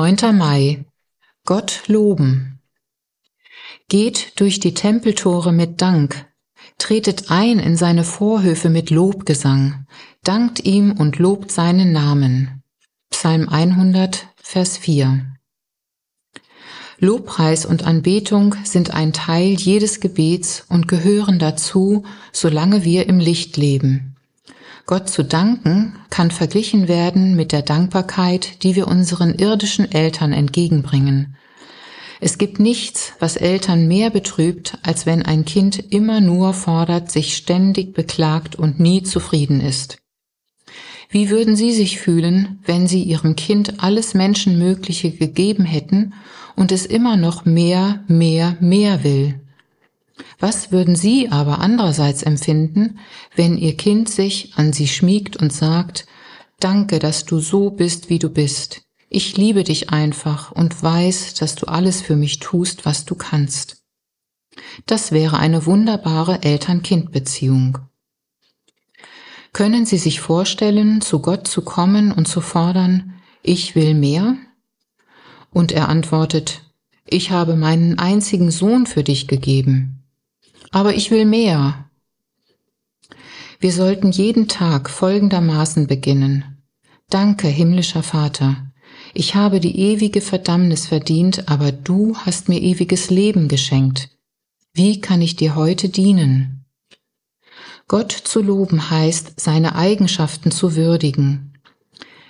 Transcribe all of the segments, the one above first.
9. Mai. Gott loben. Geht durch die Tempeltore mit Dank, tretet ein in seine Vorhöfe mit Lobgesang, dankt ihm und lobt seinen Namen. Psalm 100, Vers 4. Lobpreis und Anbetung sind ein Teil jedes Gebets und gehören dazu, solange wir im Licht leben. Gott zu danken kann verglichen werden mit der Dankbarkeit, die wir unseren irdischen Eltern entgegenbringen. Es gibt nichts, was Eltern mehr betrübt, als wenn ein Kind immer nur fordert, sich ständig beklagt und nie zufrieden ist. Wie würden Sie sich fühlen, wenn Sie Ihrem Kind alles Menschenmögliche gegeben hätten und es immer noch mehr, mehr, mehr will? Was würden Sie aber andererseits empfinden, wenn Ihr Kind sich an Sie schmiegt und sagt, Danke, dass du so bist, wie du bist. Ich liebe dich einfach und weiß, dass du alles für mich tust, was du kannst. Das wäre eine wunderbare Eltern-Kind-Beziehung. Können Sie sich vorstellen, zu Gott zu kommen und zu fordern, ich will mehr? Und er antwortet, ich habe meinen einzigen Sohn für dich gegeben aber ich will mehr. Wir sollten jeden Tag folgendermaßen beginnen. Danke, himmlischer Vater. Ich habe die ewige Verdammnis verdient, aber du hast mir ewiges Leben geschenkt. Wie kann ich dir heute dienen? Gott zu loben heißt, seine Eigenschaften zu würdigen.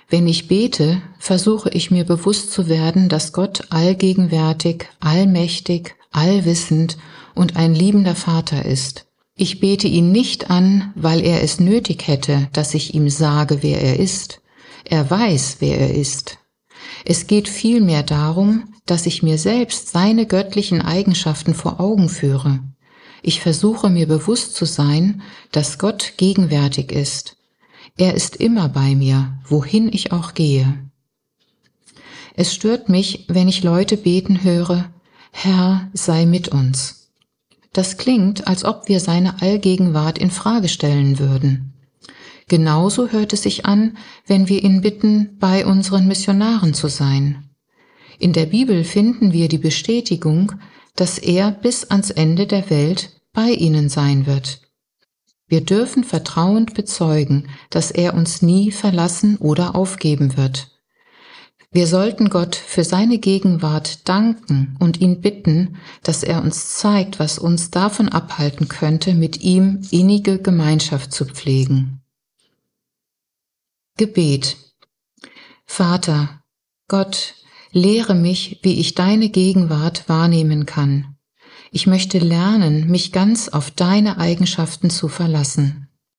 Wenn ich bete, versuche ich mir bewusst zu werden, dass Gott allgegenwärtig, allmächtig, allwissend und ein liebender Vater ist. Ich bete ihn nicht an, weil er es nötig hätte, dass ich ihm sage, wer er ist. Er weiß, wer er ist. Es geht vielmehr darum, dass ich mir selbst seine göttlichen Eigenschaften vor Augen führe. Ich versuche mir bewusst zu sein, dass Gott gegenwärtig ist. Er ist immer bei mir, wohin ich auch gehe. Es stört mich, wenn ich Leute beten höre, Herr, sei mit uns. Das klingt, als ob wir seine Allgegenwart in Frage stellen würden. Genauso hört es sich an, wenn wir ihn bitten, bei unseren Missionaren zu sein. In der Bibel finden wir die Bestätigung, dass er bis ans Ende der Welt bei ihnen sein wird. Wir dürfen vertrauend bezeugen, dass er uns nie verlassen oder aufgeben wird. Wir sollten Gott für seine Gegenwart danken und ihn bitten, dass er uns zeigt, was uns davon abhalten könnte, mit ihm innige Gemeinschaft zu pflegen. Gebet Vater, Gott, lehre mich, wie ich deine Gegenwart wahrnehmen kann. Ich möchte lernen, mich ganz auf deine Eigenschaften zu verlassen.